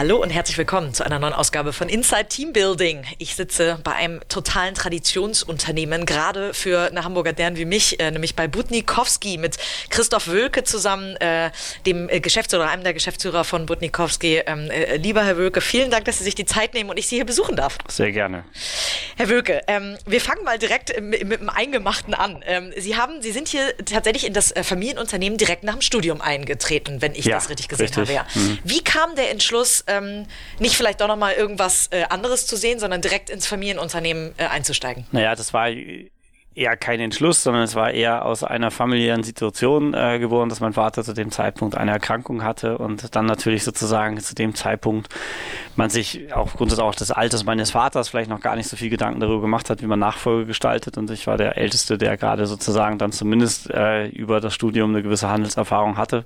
Hallo und herzlich willkommen zu einer neuen Ausgabe von Inside Team Building. Ich sitze bei einem totalen Traditionsunternehmen, gerade für eine Hamburger Dern wie mich, äh, nämlich bei Butnikowski mit Christoph Wölke zusammen, äh, dem äh, Geschäftsführer, einem der Geschäftsführer von Butnikowski. Ähm, äh, lieber Herr Wölke, vielen Dank, dass Sie sich die Zeit nehmen und ich Sie hier besuchen darf. Sehr gerne. Herr Wölke, ähm, wir fangen mal direkt mit, mit dem Eingemachten an. Ähm, Sie haben, Sie sind hier tatsächlich in das äh, Familienunternehmen direkt nach dem Studium eingetreten, wenn ich ja, das richtig gesehen richtig. habe. Ja. Mhm. Wie kam der Entschluss, ähm, nicht vielleicht doch nochmal irgendwas äh, anderes zu sehen, sondern direkt ins Familienunternehmen äh, einzusteigen? Naja, das war eher kein Entschluss, sondern es war eher aus einer familiären Situation äh, geboren, dass mein Vater zu dem Zeitpunkt eine Erkrankung hatte und dann natürlich sozusagen zu dem Zeitpunkt man sich aufgrund auch des Alters meines Vaters vielleicht noch gar nicht so viel Gedanken darüber gemacht hat, wie man Nachfolge gestaltet und ich war der Älteste, der gerade sozusagen dann zumindest äh, über das Studium eine gewisse Handelserfahrung hatte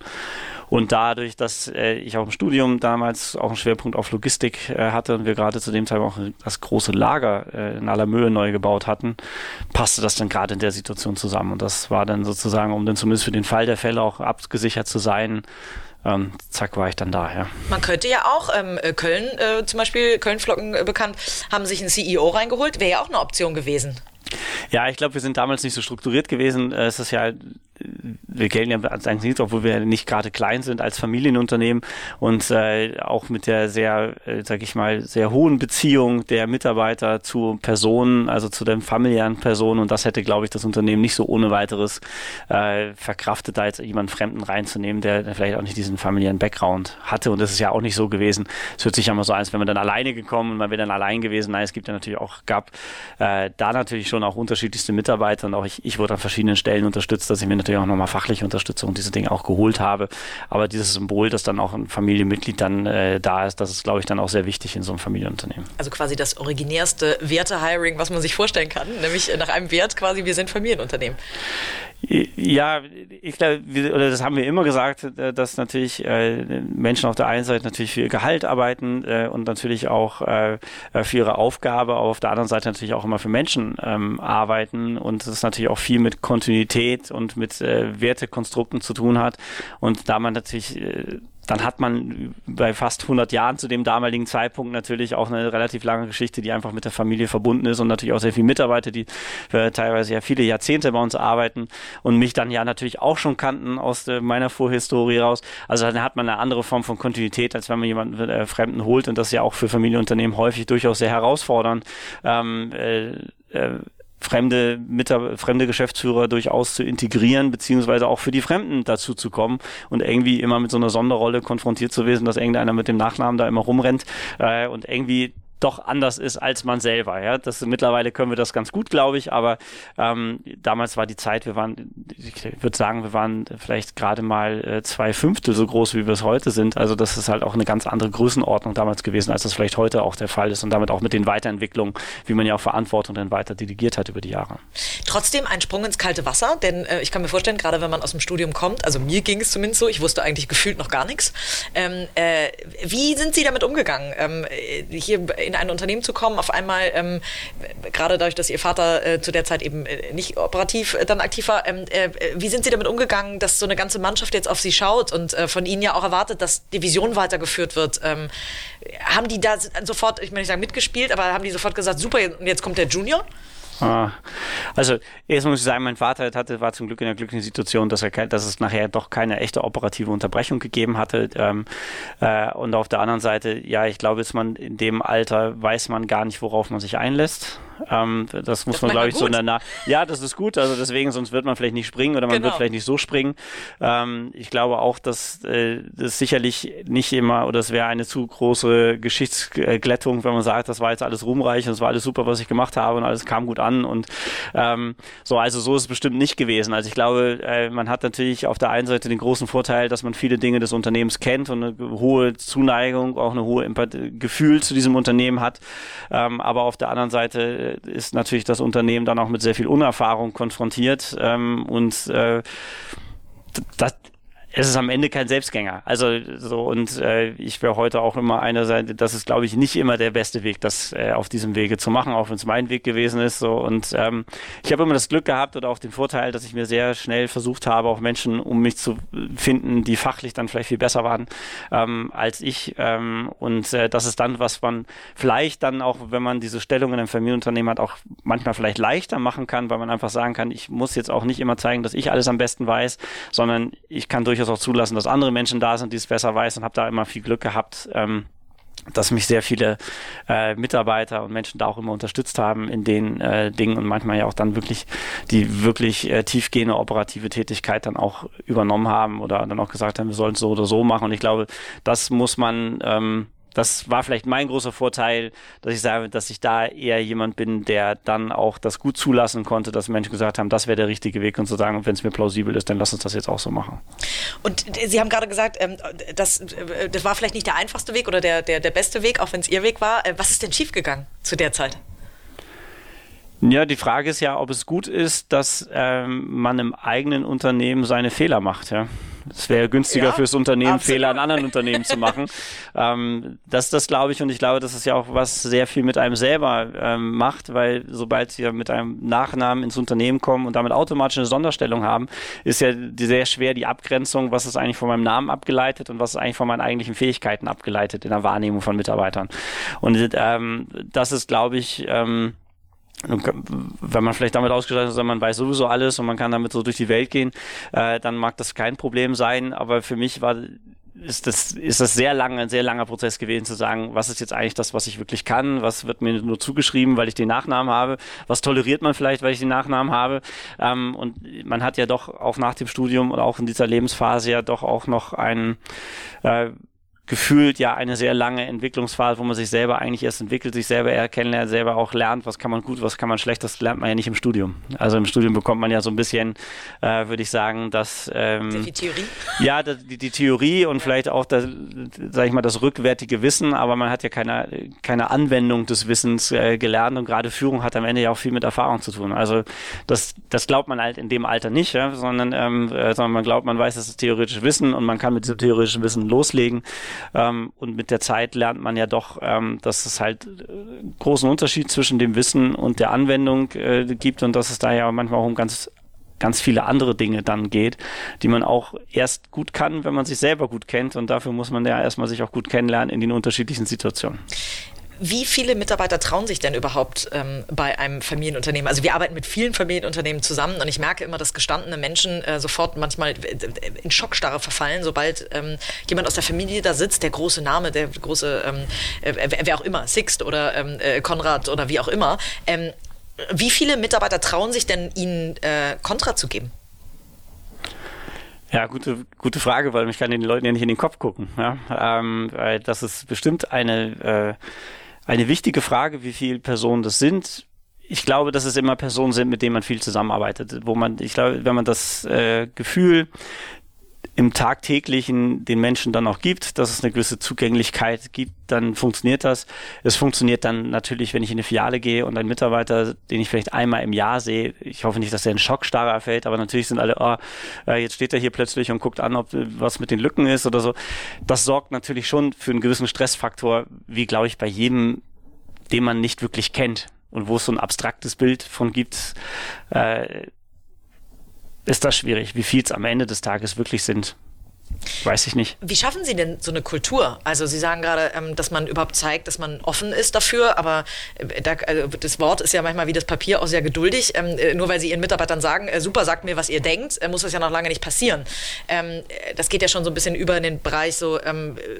und dadurch, dass äh, ich auch im Studium damals auch einen Schwerpunkt auf Logistik äh, hatte und wir gerade zu dem Zeitpunkt auch das große Lager äh, in aller Mühe neu gebaut hatten, passte das dann gerade in der Situation zusammen. Und das war dann sozusagen, um dann zumindest für den Fall der Fälle auch abgesichert zu sein, ähm, zack, war ich dann da, ja. Man könnte ja auch, ähm, äh, Köln äh, zum Beispiel, Köln-Flocken äh, bekannt, haben sich einen CEO reingeholt, wäre ja auch eine Option gewesen. Ja, ich glaube, wir sind damals nicht so strukturiert gewesen. Äh, es ist ja wir gelten ja als eigentlich obwohl wir nicht gerade klein sind als Familienunternehmen und äh, auch mit der sehr, äh, sag ich mal, sehr hohen Beziehung der Mitarbeiter zu Personen, also zu den familiären Personen und das hätte, glaube ich, das Unternehmen nicht so ohne weiteres äh, verkraftet, da jetzt jemanden Fremden reinzunehmen, der, vielleicht auch nicht diesen familiären Background hatte und das ist ja auch nicht so gewesen. Es hört sich ja immer so an, als wenn man dann alleine gekommen und man wäre dann allein gewesen. Nein, es gibt ja natürlich auch, gab äh, da natürlich schon auch unterschiedlichste Mitarbeiter und auch ich, ich wurde an verschiedenen Stellen unterstützt, dass ich mir natürlich auch nochmal fachliche Unterstützung diese Dinge auch geholt habe. Aber dieses Symbol, dass dann auch ein Familienmitglied dann äh, da ist, das ist, glaube ich, dann auch sehr wichtig in so einem Familienunternehmen. Also quasi das originärste Werte-Hiring, was man sich vorstellen kann, nämlich nach einem Wert quasi, wir sind Familienunternehmen. Ja, ich glaube, oder das haben wir immer gesagt, äh, dass natürlich äh, Menschen auf der einen Seite natürlich für ihr Gehalt arbeiten äh, und natürlich auch für ihre Aufgabe, aber auf der anderen Seite natürlich auch immer für Menschen ähm, arbeiten und das natürlich auch viel mit Kontinuität und mit Wertekonstrukten zu tun hat. Und da man natürlich dann hat man bei fast 100 Jahren zu dem damaligen Zeitpunkt natürlich auch eine relativ lange Geschichte, die einfach mit der Familie verbunden ist und natürlich auch sehr viele Mitarbeiter, die teilweise ja viele Jahrzehnte bei uns arbeiten und mich dann ja natürlich auch schon kannten aus meiner Vorhistorie raus. Also dann hat man eine andere Form von Kontinuität, als wenn man jemanden äh, Fremden holt und das ist ja auch für Familienunternehmen häufig durchaus sehr herausfordernd. Ähm, äh, äh, fremde, Mitab fremde Geschäftsführer durchaus zu integrieren, beziehungsweise auch für die Fremden dazu zu kommen und irgendwie immer mit so einer Sonderrolle konfrontiert zu wissen, dass irgendeiner mit dem Nachnamen da immer rumrennt äh, und irgendwie doch anders ist als man selber. Ja? Das, mittlerweile können wir das ganz gut, glaube ich, aber ähm, damals war die Zeit, wir waren, ich würde sagen, wir waren vielleicht gerade mal äh, zwei Fünftel so groß, wie wir es heute sind. Also das ist halt auch eine ganz andere Größenordnung damals gewesen, als das vielleicht heute auch der Fall ist und damit auch mit den Weiterentwicklungen, wie man ja auch Verantwortung dann weiter delegiert hat über die Jahre. Trotzdem ein Sprung ins kalte Wasser, denn äh, ich kann mir vorstellen, gerade wenn man aus dem Studium kommt, also mir ging es zumindest so, ich wusste eigentlich gefühlt noch gar nichts. Ähm, äh, wie sind Sie damit umgegangen? Ähm, äh, hier in in ein Unternehmen zu kommen, auf einmal, ähm, gerade dadurch, dass Ihr Vater äh, zu der Zeit eben äh, nicht operativ äh, dann aktiv war, ähm, äh, wie sind Sie damit umgegangen, dass so eine ganze Mannschaft jetzt auf Sie schaut und äh, von Ihnen ja auch erwartet, dass die Vision weitergeführt wird? Ähm, haben die da sofort, ich möchte nicht sagen mitgespielt, aber haben die sofort gesagt, super, jetzt kommt der Junior? Ah. Also, erst muss ich sagen, mein Vater hatte, war zum Glück in der glücklichen Situation, dass, er, dass es nachher doch keine echte operative Unterbrechung gegeben hatte. Ähm, äh, und auf der anderen Seite, ja, ich glaube, ist man in dem Alter, weiß man gar nicht, worauf man sich einlässt. Ähm, das muss das man, glaube ich, gut. so danach. Ja, das ist gut. Also deswegen, sonst wird man vielleicht nicht springen oder man genau. wird vielleicht nicht so springen. Ähm, ich glaube auch, dass äh, das sicherlich nicht immer oder es wäre eine zu große Geschichtsglättung, wenn man sagt, das war jetzt alles ruhmreich und es war alles super, was ich gemacht habe und alles kam gut an und ähm, so. Also so ist es bestimmt nicht gewesen. Also ich glaube, äh, man hat natürlich auf der einen Seite den großen Vorteil, dass man viele Dinge des Unternehmens kennt und eine hohe Zuneigung, auch eine hohe Empathie, Gefühl zu diesem Unternehmen hat. Ähm, aber auf der anderen Seite ist natürlich das Unternehmen dann auch mit sehr viel Unerfahrung konfrontiert ähm, und äh, das, es ist am Ende kein Selbstgänger. Also so und äh, ich wäre heute auch immer einer Seite, das ist glaube ich nicht immer der beste Weg, das äh, auf diesem Wege zu machen, auch wenn es mein Weg gewesen ist. So und ähm, ich habe immer das Glück gehabt oder auch den Vorteil, dass ich mir sehr schnell versucht habe, auch Menschen um mich zu finden, die fachlich dann vielleicht viel besser waren ähm, als ich. Ähm, und äh, das ist dann, was man vielleicht dann auch, wenn man diese Stellung in einem Familienunternehmen hat, auch manchmal vielleicht leichter machen kann, weil man einfach sagen kann, ich muss jetzt auch nicht immer zeigen, dass ich alles am besten weiß, sondern ich kann durchaus durchaus auch zulassen, dass andere Menschen da sind, die es besser weiß und habe da immer viel Glück gehabt. Ähm, dass mich sehr viele äh, Mitarbeiter und Menschen da auch immer unterstützt haben in den äh, Dingen und manchmal ja auch dann wirklich die wirklich äh, tiefgehende operative Tätigkeit dann auch übernommen haben oder dann auch gesagt haben, wir sollen es so oder so machen. Und ich glaube, das muss man ähm, das war vielleicht mein großer Vorteil, dass ich sage, dass ich da eher jemand bin, der dann auch das gut zulassen konnte, dass Menschen gesagt haben, das wäre der richtige Weg und zu sagen, wenn es mir plausibel ist, dann lass uns das jetzt auch so machen. Und Sie haben gerade gesagt, ähm, das, äh, das war vielleicht nicht der einfachste Weg oder der, der, der beste Weg, auch wenn es Ihr Weg war. Äh, was ist denn schiefgegangen zu der Zeit? Ja, die Frage ist ja, ob es gut ist, dass ähm, man im eigenen Unternehmen seine Fehler macht. Ja? Es wäre günstiger ja, fürs Unternehmen, absolut. Fehler in anderen Unternehmen zu machen. ähm, das, das glaube ich und ich glaube, das ist ja auch was sehr viel mit einem selber ähm, macht, weil sobald Sie mit einem Nachnamen ins Unternehmen kommen und damit automatisch eine Sonderstellung haben, ist ja sehr schwer die Abgrenzung, was ist eigentlich von meinem Namen abgeleitet und was ist eigentlich von meinen eigentlichen Fähigkeiten abgeleitet in der Wahrnehmung von Mitarbeitern. Und ähm, das ist, glaube ich, ähm, wenn man vielleicht damit ausgestattet ist, man weiß sowieso alles und man kann damit so durch die Welt gehen, äh, dann mag das kein Problem sein. Aber für mich war ist das, ist das sehr lang, ein sehr langer Prozess gewesen zu sagen, was ist jetzt eigentlich das, was ich wirklich kann, was wird mir nur zugeschrieben, weil ich den Nachnamen habe, was toleriert man vielleicht, weil ich den Nachnamen habe. Ähm, und man hat ja doch auch nach dem Studium und auch in dieser Lebensphase ja doch auch noch einen äh, gefühlt ja eine sehr lange Entwicklungsphase, wo man sich selber eigentlich erst entwickelt, sich selber eher kennenlernt, selber auch lernt, was kann man gut, was kann man schlecht, das lernt man ja nicht im Studium. Also im Studium bekommt man ja so ein bisschen, äh, würde ich sagen, dass ähm, die Theorie. Ja, die, die Theorie und ja. vielleicht auch das, sag ich mal, das rückwärtige Wissen, aber man hat ja keine, keine Anwendung des Wissens äh, gelernt und gerade Führung hat am Ende ja auch viel mit Erfahrung zu tun. Also das, das glaubt man halt in dem Alter nicht, ja, sondern, ähm, äh, sondern man glaubt, man weiß, das ist theoretisches Wissen und man kann mit diesem theoretischen Wissen loslegen. Ähm, und mit der Zeit lernt man ja doch, ähm, dass es halt äh, großen Unterschied zwischen dem Wissen und der Anwendung äh, gibt und dass es da ja manchmal auch um ganz ganz viele andere Dinge dann geht, die man auch erst gut kann, wenn man sich selber gut kennt. Und dafür muss man ja erstmal sich auch gut kennenlernen in den unterschiedlichen Situationen. Wie viele Mitarbeiter trauen sich denn überhaupt ähm, bei einem Familienunternehmen? Also wir arbeiten mit vielen Familienunternehmen zusammen und ich merke immer, dass gestandene Menschen äh, sofort manchmal äh, in Schockstarre verfallen, sobald ähm, jemand aus der Familie da sitzt, der große Name, der große, ähm, äh, wer auch immer, Sixt oder ähm, äh, Konrad oder wie auch immer. Ähm, wie viele Mitarbeiter trauen sich denn, ihnen äh, Kontra zu geben? Ja, gute, gute Frage, weil ich kann den Leuten ja nicht in den Kopf gucken. Ja? Ähm, das ist bestimmt eine äh, eine wichtige Frage, wie viele Personen das sind. Ich glaube, dass es immer Personen sind, mit denen man viel zusammenarbeitet, wo man, ich glaube, wenn man das äh, Gefühl im tagtäglichen den Menschen dann auch gibt, dass es eine gewisse Zugänglichkeit gibt, dann funktioniert das. Es funktioniert dann natürlich, wenn ich in eine Filiale gehe und ein Mitarbeiter, den ich vielleicht einmal im Jahr sehe, ich hoffe nicht, dass er in Schockstarre fällt, aber natürlich sind alle, oh, jetzt steht er hier plötzlich und guckt an, ob was mit den Lücken ist oder so. Das sorgt natürlich schon für einen gewissen Stressfaktor, wie glaube ich bei jedem, den man nicht wirklich kennt und wo es so ein abstraktes Bild von gibt. Äh, ist das schwierig, wie viel es am Ende des Tages wirklich sind. Weiß ich nicht. Wie schaffen Sie denn so eine Kultur? Also Sie sagen gerade, ähm, dass man überhaupt zeigt, dass man offen ist dafür, aber äh, also das Wort ist ja manchmal wie das Papier auch sehr geduldig. Ähm, äh, nur weil Sie Ihren Mitarbeitern sagen, äh, super, sagt mir, was ihr denkt, muss das ja noch lange nicht passieren. Ähm, das geht ja schon so ein bisschen über in den Bereich so,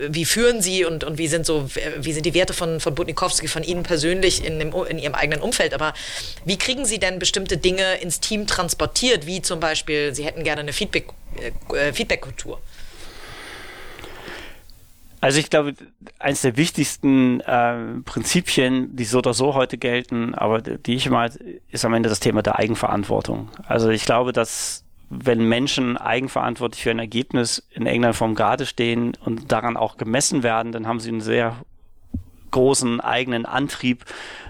wie führen Sie und, und wie sind so, wie sind die Werte von, von Budnikowski, von Ihnen persönlich in, dem, in Ihrem eigenen Umfeld? Aber wie kriegen Sie denn bestimmte Dinge ins Team transportiert, wie zum Beispiel, Sie hätten gerne eine Feedback-Kultur? Feedback also ich glaube, eines der wichtigsten äh, Prinzipien, die so oder so heute gelten, aber die ich mal, ist am Ende das Thema der Eigenverantwortung. Also ich glaube, dass wenn Menschen eigenverantwortlich für ein Ergebnis in irgendeiner Form gerade stehen und daran auch gemessen werden, dann haben sie eine sehr großen eigenen Antrieb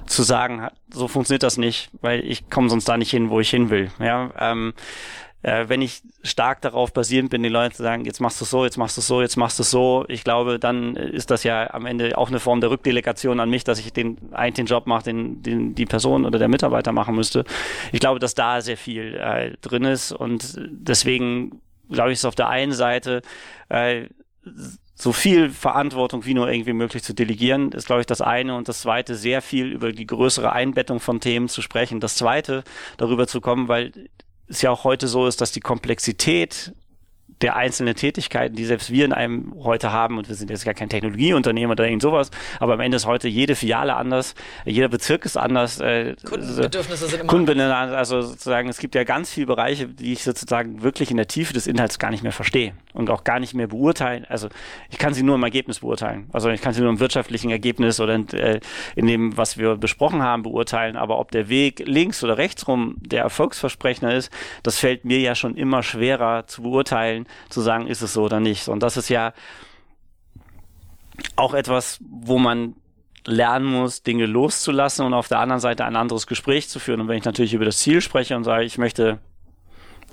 zu sagen, so funktioniert das nicht, weil ich komme sonst da nicht hin, wo ich hin will. Ja, ähm, äh, wenn ich stark darauf basierend bin, die Leute zu sagen, jetzt machst du so, jetzt machst du so, jetzt machst du so, ich glaube, dann ist das ja am Ende auch eine Form der Rückdelegation an mich, dass ich den eigentlich den Job mache, den, den die Person oder der Mitarbeiter machen müsste. Ich glaube, dass da sehr viel äh, drin ist und deswegen glaube ich, ist auf der einen Seite äh, so viel Verantwortung wie nur irgendwie möglich zu delegieren, ist, glaube ich, das eine. Und das zweite, sehr viel über die größere Einbettung von Themen zu sprechen. Das zweite, darüber zu kommen, weil es ja auch heute so ist, dass die Komplexität der einzelnen Tätigkeiten, die selbst wir in einem heute haben, und wir sind jetzt gar kein Technologieunternehmen oder irgend sowas, aber am Ende ist heute jede Filiale anders, jeder Bezirk ist anders. Äh, Kundenbedürfnisse sind immer Kundenbedürfnisse, also sozusagen, es gibt ja ganz viele Bereiche, die ich sozusagen wirklich in der Tiefe des Inhalts gar nicht mehr verstehe und auch gar nicht mehr beurteilen. Also ich kann sie nur im Ergebnis beurteilen. Also ich kann sie nur im wirtschaftlichen Ergebnis oder in, äh, in dem, was wir besprochen haben, beurteilen. Aber ob der Weg links oder rechts rum der Erfolgsversprechender ist, das fällt mir ja schon immer schwerer zu beurteilen, zu sagen, ist es so oder nicht. Und das ist ja auch etwas, wo man lernen muss, Dinge loszulassen und auf der anderen Seite ein anderes Gespräch zu führen. Und wenn ich natürlich über das Ziel spreche und sage, ich möchte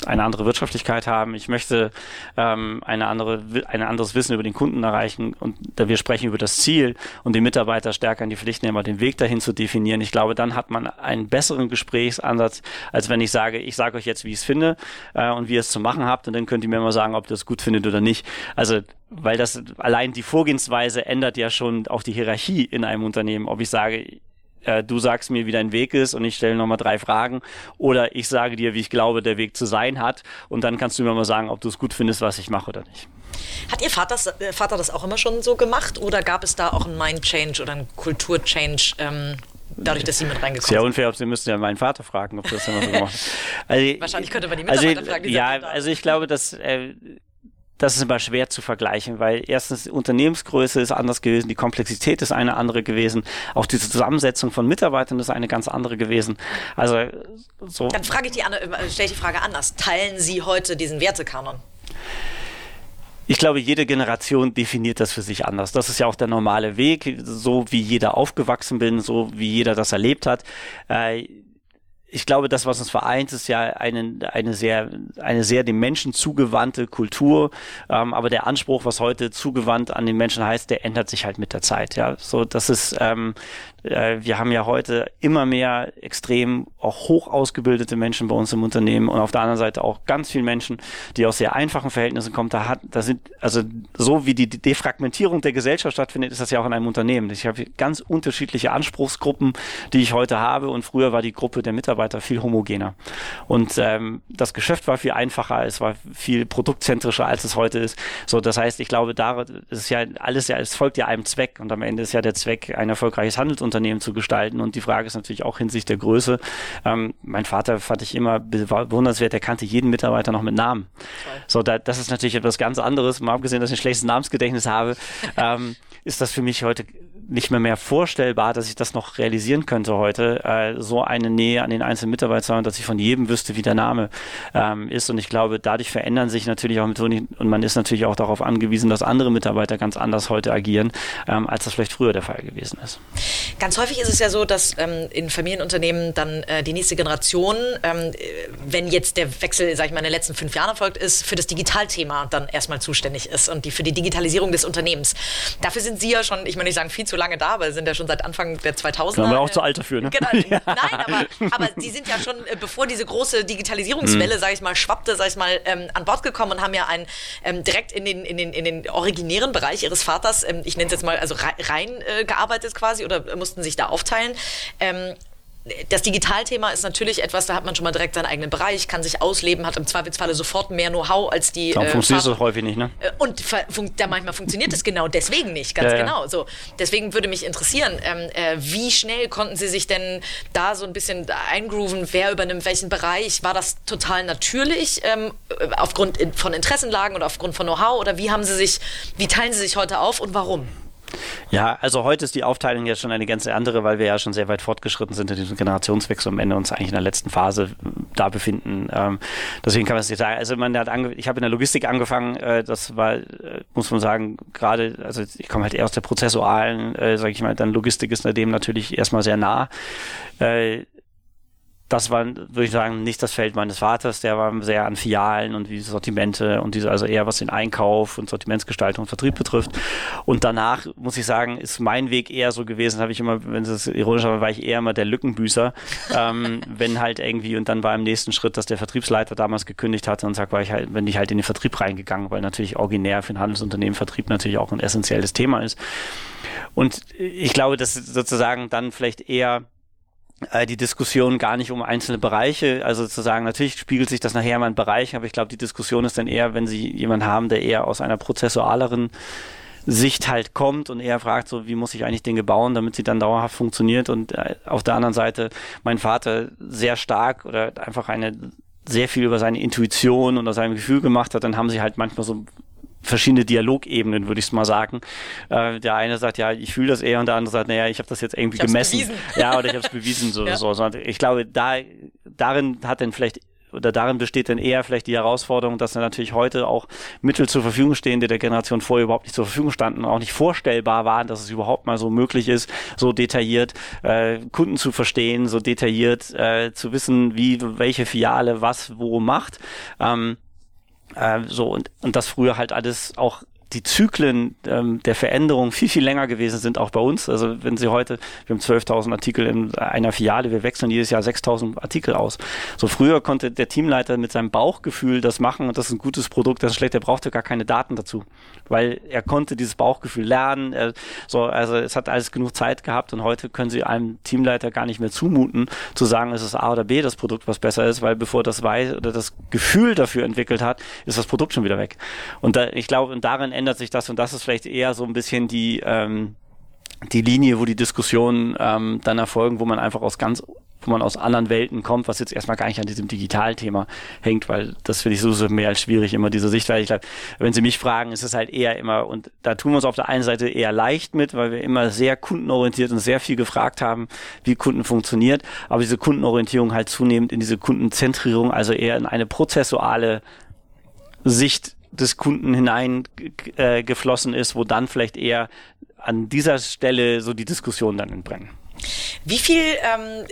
eine andere Wirtschaftlichkeit haben, ich möchte ähm, eine andere, ein anderes Wissen über den Kunden erreichen und da wir sprechen über das Ziel und die Mitarbeiter stärker in die Pflicht nehmen, den Weg dahin zu definieren. Ich glaube, dann hat man einen besseren Gesprächsansatz, als wenn ich sage, ich sage euch jetzt, wie ich es finde äh, und wie ihr es zu machen habt und dann könnt ihr mir mal sagen, ob ihr es gut findet oder nicht. Also weil das allein die Vorgehensweise ändert ja schon auch die Hierarchie in einem Unternehmen. Ob ich sage, äh, du sagst mir, wie dein Weg ist und ich stelle nochmal drei Fragen oder ich sage dir, wie ich glaube, der Weg zu sein hat und dann kannst du mir mal sagen, ob du es gut findest, was ich mache oder nicht. Hat Ihr Vater, äh, Vater das auch immer schon so gemacht oder gab es da auch einen Mind-Change oder einen Kultur-Change? Ähm dadurch, dass Sie mit reingekommen sind. Sehr unfair, ob Sie müssten ja meinen Vater fragen, ob das immer so gemacht also, Wahrscheinlich könnte man die Mitarbeiter also, fragen. Die ja, also ich glaube, dass äh, das ist immer schwer zu vergleichen, weil erstens die Unternehmensgröße ist anders gewesen, die Komplexität ist eine andere gewesen, auch die Zusammensetzung von Mitarbeitern ist eine ganz andere gewesen. Also so. Dann frage ich die, äh, stelle ich die Frage anders. Teilen Sie heute diesen Wertekanon? Ich glaube, jede Generation definiert das für sich anders. Das ist ja auch der normale Weg, so wie jeder aufgewachsen bin, so wie jeder das erlebt hat. Äh, ich glaube, das, was uns vereint, ist ja eine, eine sehr, eine sehr dem Menschen zugewandte Kultur. Ähm, aber der Anspruch, was heute zugewandt an den Menschen heißt, der ändert sich halt mit der Zeit. Ja, so, das ist, ähm, äh, wir haben ja heute immer mehr extrem auch hoch ausgebildete Menschen bei uns im Unternehmen und auf der anderen Seite auch ganz viele Menschen, die aus sehr einfachen Verhältnissen kommen. Da hat, da sind, also so wie die Defragmentierung der Gesellschaft stattfindet, ist das ja auch in einem Unternehmen. Ich habe ganz unterschiedliche Anspruchsgruppen, die ich heute habe und früher war die Gruppe der Mitarbeiter viel homogener. Und ähm, das Geschäft war viel einfacher, es war viel produktzentrischer, als es heute ist. So, das heißt, ich glaube, da ist ja alles ja, es folgt ja einem Zweck und am Ende ist ja der Zweck, ein erfolgreiches Handelsunternehmen Unternehmen zu gestalten. Und die Frage ist natürlich auch hinsichtlich der Größe. Ähm, mein Vater fand ich immer bewundernswert, der kannte jeden Mitarbeiter noch mit Namen. So, da, das ist natürlich etwas ganz anderes. Mal abgesehen, dass ich ein schlechtes Namensgedächtnis habe, ähm, ist das für mich heute nicht mehr mehr vorstellbar, dass ich das noch realisieren könnte heute, äh, so eine Nähe an den einzelnen Mitarbeiter zu haben, dass ich von jedem wüsste, wie der Name ähm, ist. Und ich glaube, dadurch verändern sich natürlich auch Methoden und man ist natürlich auch darauf angewiesen, dass andere Mitarbeiter ganz anders heute agieren, ähm, als das vielleicht früher der Fall gewesen ist. Ganz häufig ist es ja so, dass ähm, in Familienunternehmen dann äh, die nächste Generation, ähm, wenn jetzt der Wechsel, sag ich mal, in den letzten fünf Jahren erfolgt ist, für das Digitalthema dann erstmal zuständig ist und die für die Digitalisierung des Unternehmens. Dafür sind Sie ja schon, ich möchte nicht sagen viel zu lange da, weil sie sind ja schon seit Anfang der 2000er. Da wir auch zu alt dafür, ne? Genau. ja. Nein, aber, aber sie sind ja schon, äh, bevor diese große Digitalisierungswelle, mhm. sag ich mal, schwappte, sag ich mal, ähm, an Bord gekommen und haben ja ein, ähm, direkt in den, in, den, in den originären Bereich ihres Vaters, ähm, ich nenne es jetzt mal, also rein äh, quasi oder mussten sich da aufteilen. Ähm, das Digitalthema ist natürlich etwas, da hat man schon mal direkt seinen eigenen Bereich, kann sich ausleben, hat im Zweifelsfalle sofort mehr Know-how als die. Äh, funktioniert es häufig nicht, ne? Äh, und da manchmal funktioniert es genau deswegen nicht, ganz ja, genau. So, deswegen würde mich interessieren, ähm, äh, wie schnell konnten Sie sich denn da so ein bisschen eingrooven? Wer übernimmt welchen Bereich? War das total natürlich ähm, aufgrund von Interessenlagen oder aufgrund von Know-how? Oder wie haben Sie sich, wie teilen Sie sich heute auf und warum? Ja, also heute ist die Aufteilung ja schon eine ganz andere, weil wir ja schon sehr weit fortgeschritten sind in diesem Generationswechsel am Ende uns eigentlich in der letzten Phase da befinden. Ähm, deswegen kann man es nicht sagen. Also man hat ange ich habe in der Logistik angefangen, äh, das war, äh, muss man sagen, gerade, also ich komme halt eher aus der prozessualen, äh, sage ich mal, dann Logistik ist dem natürlich erstmal sehr nah. Äh, das war, würde ich sagen, nicht das Feld meines Vaters. Der war sehr an Filialen und wie Sortimente und diese, also eher was den Einkauf und Sortimentsgestaltung und Vertrieb betrifft. Und danach, muss ich sagen, ist mein Weg eher so gewesen, habe ich immer, wenn es ironisch war, war ich eher immer der Lückenbüßer. ähm, wenn halt irgendwie, und dann war im nächsten Schritt, dass der Vertriebsleiter damals gekündigt hatte und sagt, war ich halt, wenn ich halt in den Vertrieb reingegangen, weil natürlich originär für ein Handelsunternehmen Vertrieb natürlich auch ein essentielles Thema ist. Und ich glaube, dass sozusagen dann vielleicht eher die Diskussion gar nicht um einzelne Bereiche, also zu sagen, natürlich spiegelt sich das nachher in Bereichen, aber ich glaube, die Diskussion ist dann eher, wenn Sie jemanden haben, der eher aus einer prozessualeren Sicht halt kommt und eher fragt, so wie muss ich eigentlich Dinge bauen, damit sie dann dauerhaft funktioniert. Und äh, auf der anderen Seite mein Vater sehr stark oder einfach eine sehr viel über seine Intuition und seinem Gefühl gemacht hat, dann haben sie halt manchmal so verschiedene Dialogebenen, würde ich mal sagen. Äh, der eine sagt, ja, ich fühle das eher und der andere sagt, naja, ich habe das jetzt irgendwie gemessen. Bewiesen. Ja, oder ich habe es bewiesen. So, ja. so. Ich glaube, da, darin hat dann vielleicht oder darin besteht dann eher vielleicht die Herausforderung, dass dann natürlich heute auch Mittel zur Verfügung stehen, die der Generation vorher überhaupt nicht zur Verfügung standen, auch nicht vorstellbar waren, dass es überhaupt mal so möglich ist, so detailliert äh, Kunden zu verstehen, so detailliert äh, zu wissen, wie welche Filiale was wo macht. Ähm, äh, so und, und das früher halt alles auch die Zyklen ähm, der Veränderung viel, viel länger gewesen sind, auch bei uns. Also wenn Sie heute, wir haben 12.000 Artikel in einer Filiale, wir wechseln jedes Jahr 6.000 Artikel aus. So früher konnte der Teamleiter mit seinem Bauchgefühl das machen und das ist ein gutes Produkt, das ist schlecht, er brauchte gar keine Daten dazu, weil er konnte dieses Bauchgefühl lernen. Er, so, also es hat alles genug Zeit gehabt und heute können Sie einem Teamleiter gar nicht mehr zumuten, zu sagen, es ist A oder B das Produkt, was besser ist, weil bevor das weiß oder das Gefühl dafür entwickelt hat, ist das Produkt schon wieder weg. Und da, ich glaube, und darin ändert sich das und das ist vielleicht eher so ein bisschen die, ähm, die Linie, wo die Diskussionen ähm, dann erfolgen, wo man einfach aus ganz, wo man aus anderen Welten kommt, was jetzt erstmal gar nicht an diesem Digitalthema hängt, weil das finde ich so, mehr als schwierig, immer diese Sichtweise. Ich glaube, wenn Sie mich fragen, ist es halt eher immer, und da tun wir uns auf der einen Seite eher leicht mit, weil wir immer sehr kundenorientiert und sehr viel gefragt haben, wie Kunden funktioniert, aber diese Kundenorientierung halt zunehmend in diese Kundenzentrierung, also eher in eine prozessuale Sicht des Kunden hineingeflossen äh, ist, wo dann vielleicht eher an dieser Stelle so die Diskussion dann entbrennen. Wie viel, ähm,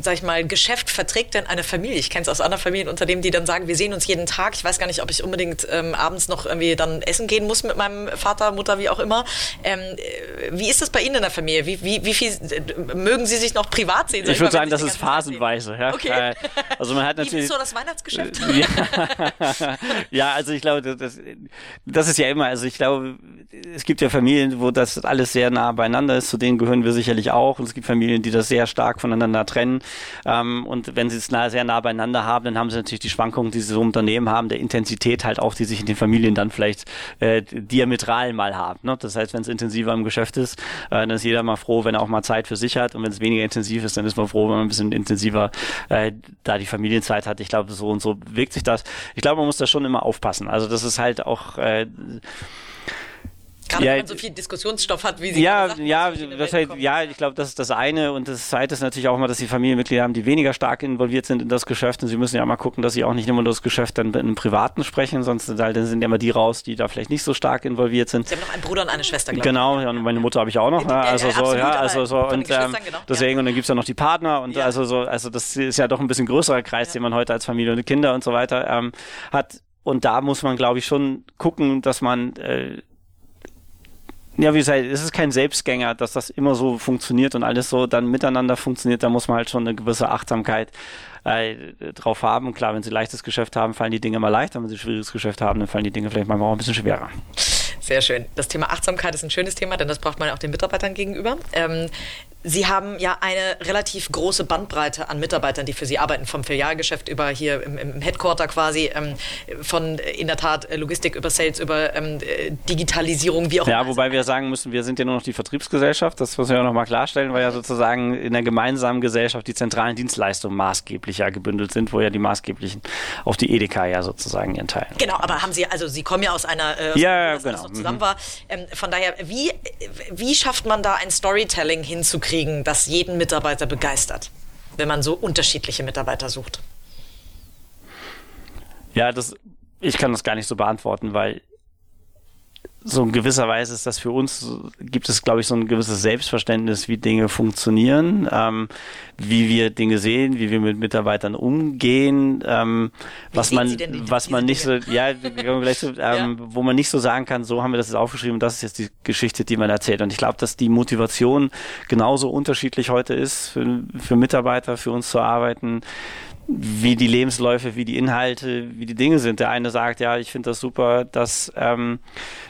sag ich mal, Geschäft verträgt denn eine Familie? Ich kenne es aus anderen Familienunternehmen, die dann sagen, wir sehen uns jeden Tag. Ich weiß gar nicht, ob ich unbedingt ähm, abends noch irgendwie dann essen gehen muss mit meinem Vater, Mutter, wie auch immer. Ähm, äh, wie ist das bei Ihnen in der Familie? Wie, wie, wie viel äh, mögen Sie sich noch privat sehen? Ich, würde sagen, das ist phasenweise. Ja. Okay. Äh, also man hat natürlich. So das Weihnachtsgeschäft? ja. ja, also ich glaube, das, das ist ja immer, also ich glaube, es gibt ja Familien, wo das alles sehr nah beieinander ist. Zu denen gehören wir sicherlich auch. Und es gibt Familien, die das sehr stark voneinander trennen. Ähm, und wenn sie es nah, sehr nah beieinander haben, dann haben sie natürlich die Schwankungen, die sie so im Unternehmen haben, der Intensität halt auch, die sich in den Familien dann vielleicht äh, diametral mal haben. Ne? Das heißt, wenn es intensiver im Geschäft ist, äh, dann ist jeder mal froh, wenn er auch mal Zeit für sich hat. Und wenn es weniger intensiv ist, dann ist man froh, wenn man ein bisschen intensiver äh, da die Familienzeit hat. Ich glaube, so und so wirkt sich das. Ich glaube, man muss da schon immer aufpassen. Also das ist halt auch äh, Gerade ja, wenn man so viel Diskussionsstoff hat, wie Sie ja, gesagt, ja, heißt, ja, ich glaube, das ist das eine. Und das zweite ist natürlich auch mal, dass Sie Familienmitglieder haben, die weniger stark involviert sind in das Geschäft. Und Sie müssen ja mal gucken, dass Sie auch nicht immer das Geschäft dann in einem Privaten sprechen, sonst dann sind ja immer die raus, die da vielleicht nicht so stark involviert sind. Sie haben noch einen Bruder und eine Schwester, glaube genau, ich. Und meine Mutter habe ich auch noch. Ja, also so, ja, also so. Und ähm, genau. deswegen, und dann gibt es ja noch die Partner und also so, also das ist ja doch ein bisschen größerer Kreis, den man heute als Familie und Kinder und so weiter ähm, hat. Und da muss man, glaube ich, schon gucken, dass man äh, ja, wie gesagt, es ist kein Selbstgänger, dass das immer so funktioniert und alles so dann miteinander funktioniert. Da muss man halt schon eine gewisse Achtsamkeit äh, drauf haben. Klar, wenn sie leichtes Geschäft haben, fallen die Dinge mal leichter. Wenn sie schwieriges Geschäft haben, dann fallen die Dinge vielleicht manchmal auch ein bisschen schwerer. Sehr schön. Das Thema Achtsamkeit ist ein schönes Thema, denn das braucht man auch den Mitarbeitern gegenüber. Ähm, Sie haben ja eine relativ große Bandbreite an Mitarbeitern, die für Sie arbeiten, vom Filialgeschäft über hier im, im Headquarter quasi, ähm, von in der Tat äh, Logistik über Sales, über ähm, Digitalisierung, wie auch immer. Ja, wobei wir sagen müssen, wir sind ja nur noch die Vertriebsgesellschaft, das müssen wir auch nochmal klarstellen, weil ja sozusagen in der gemeinsamen Gesellschaft die zentralen Dienstleistungen maßgeblich ja gebündelt sind, wo ja die maßgeblichen auf die Edeka ja sozusagen ihren Teil. Genau, aber haben Sie, also Sie kommen ja aus einer, äh, aus ja, genau. noch zusammen mhm. war. Ähm, von daher, wie, wie schafft man da ein Storytelling hinzukriegen? Kriegen, das jeden Mitarbeiter begeistert, wenn man so unterschiedliche Mitarbeiter sucht? Ja, das, ich kann das gar nicht so beantworten, weil so in gewisser Weise ist das für uns, gibt es, glaube ich, so ein gewisses Selbstverständnis, wie Dinge funktionieren, ähm, wie wir Dinge sehen, wie wir mit Mitarbeitern umgehen, ähm, was man, die, was man nicht Dinge? so, ja, so ähm, ja, wo man nicht so sagen kann, so haben wir das jetzt aufgeschrieben, das ist jetzt die Geschichte, die man erzählt. Und ich glaube, dass die Motivation genauso unterschiedlich heute ist für, für Mitarbeiter, für uns zu arbeiten wie die Lebensläufe, wie die Inhalte, wie die Dinge sind. Der eine sagt, ja, ich finde das super, dass ähm,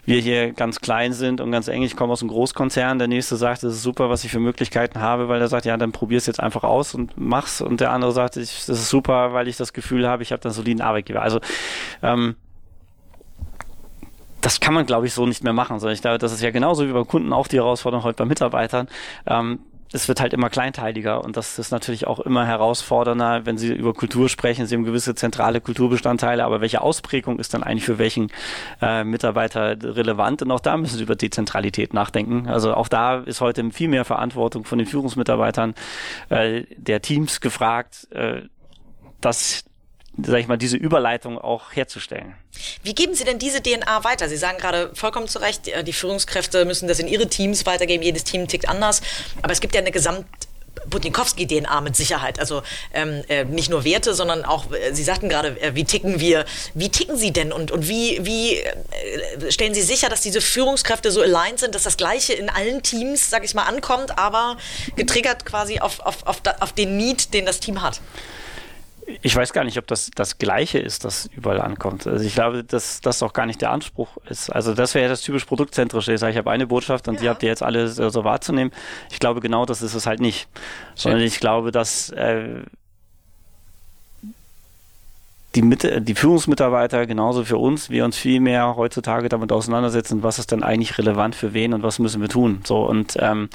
wir hier ganz klein sind und ganz eng, ich komme aus einem Großkonzern. Der nächste sagt, das ist super, was ich für Möglichkeiten habe, weil er sagt, ja, dann probier es jetzt einfach aus und mach's. Und der andere sagt, ich, das ist super, weil ich das Gefühl habe, ich habe einen soliden Arbeitgeber. Also ähm, das kann man, glaube ich, so nicht mehr machen, sondern ich glaube, das ist ja genauso wie beim Kunden auch die Herausforderung heute bei Mitarbeitern. Ähm, es wird halt immer kleinteiliger und das ist natürlich auch immer herausfordernder, wenn Sie über Kultur sprechen. Sie haben gewisse zentrale Kulturbestandteile, aber welche Ausprägung ist dann eigentlich für welchen äh, Mitarbeiter relevant? Und auch da müssen Sie über Dezentralität nachdenken. Also auch da ist heute viel mehr Verantwortung von den Führungsmitarbeitern äh, der Teams gefragt, äh, dass sag ich mal, diese Überleitung auch herzustellen. Wie geben Sie denn diese DNA weiter? Sie sagen gerade vollkommen zu Recht, äh, die Führungskräfte müssen das in ihre Teams weitergeben. Jedes Team tickt anders. Aber es gibt ja eine Gesamt Butnikowski-DNA mit Sicherheit. Also ähm, äh, nicht nur Werte, sondern auch, äh, Sie sagten gerade, äh, wie ticken wir, wie ticken Sie denn und, und wie, wie äh, stellen Sie sicher, dass diese Führungskräfte so aligned sind, dass das Gleiche in allen Teams, sag ich mal, ankommt, aber getriggert quasi auf, auf, auf, auf den Need, den das Team hat? Ich weiß gar nicht, ob das das Gleiche ist, das überall ankommt. Also ich glaube, dass das auch gar nicht der Anspruch ist. Also das wäre ja das typisch produktzentrische. Ich sage, ich habe eine Botschaft und ja. die habt ihr jetzt alle so wahrzunehmen. Ich glaube, genau das ist es halt nicht. Sondern ich glaube, dass äh, die, Mitte, die Führungsmitarbeiter genauso für uns, wir uns viel mehr heutzutage damit auseinandersetzen, was ist denn eigentlich relevant für wen und was müssen wir tun. So und ähm,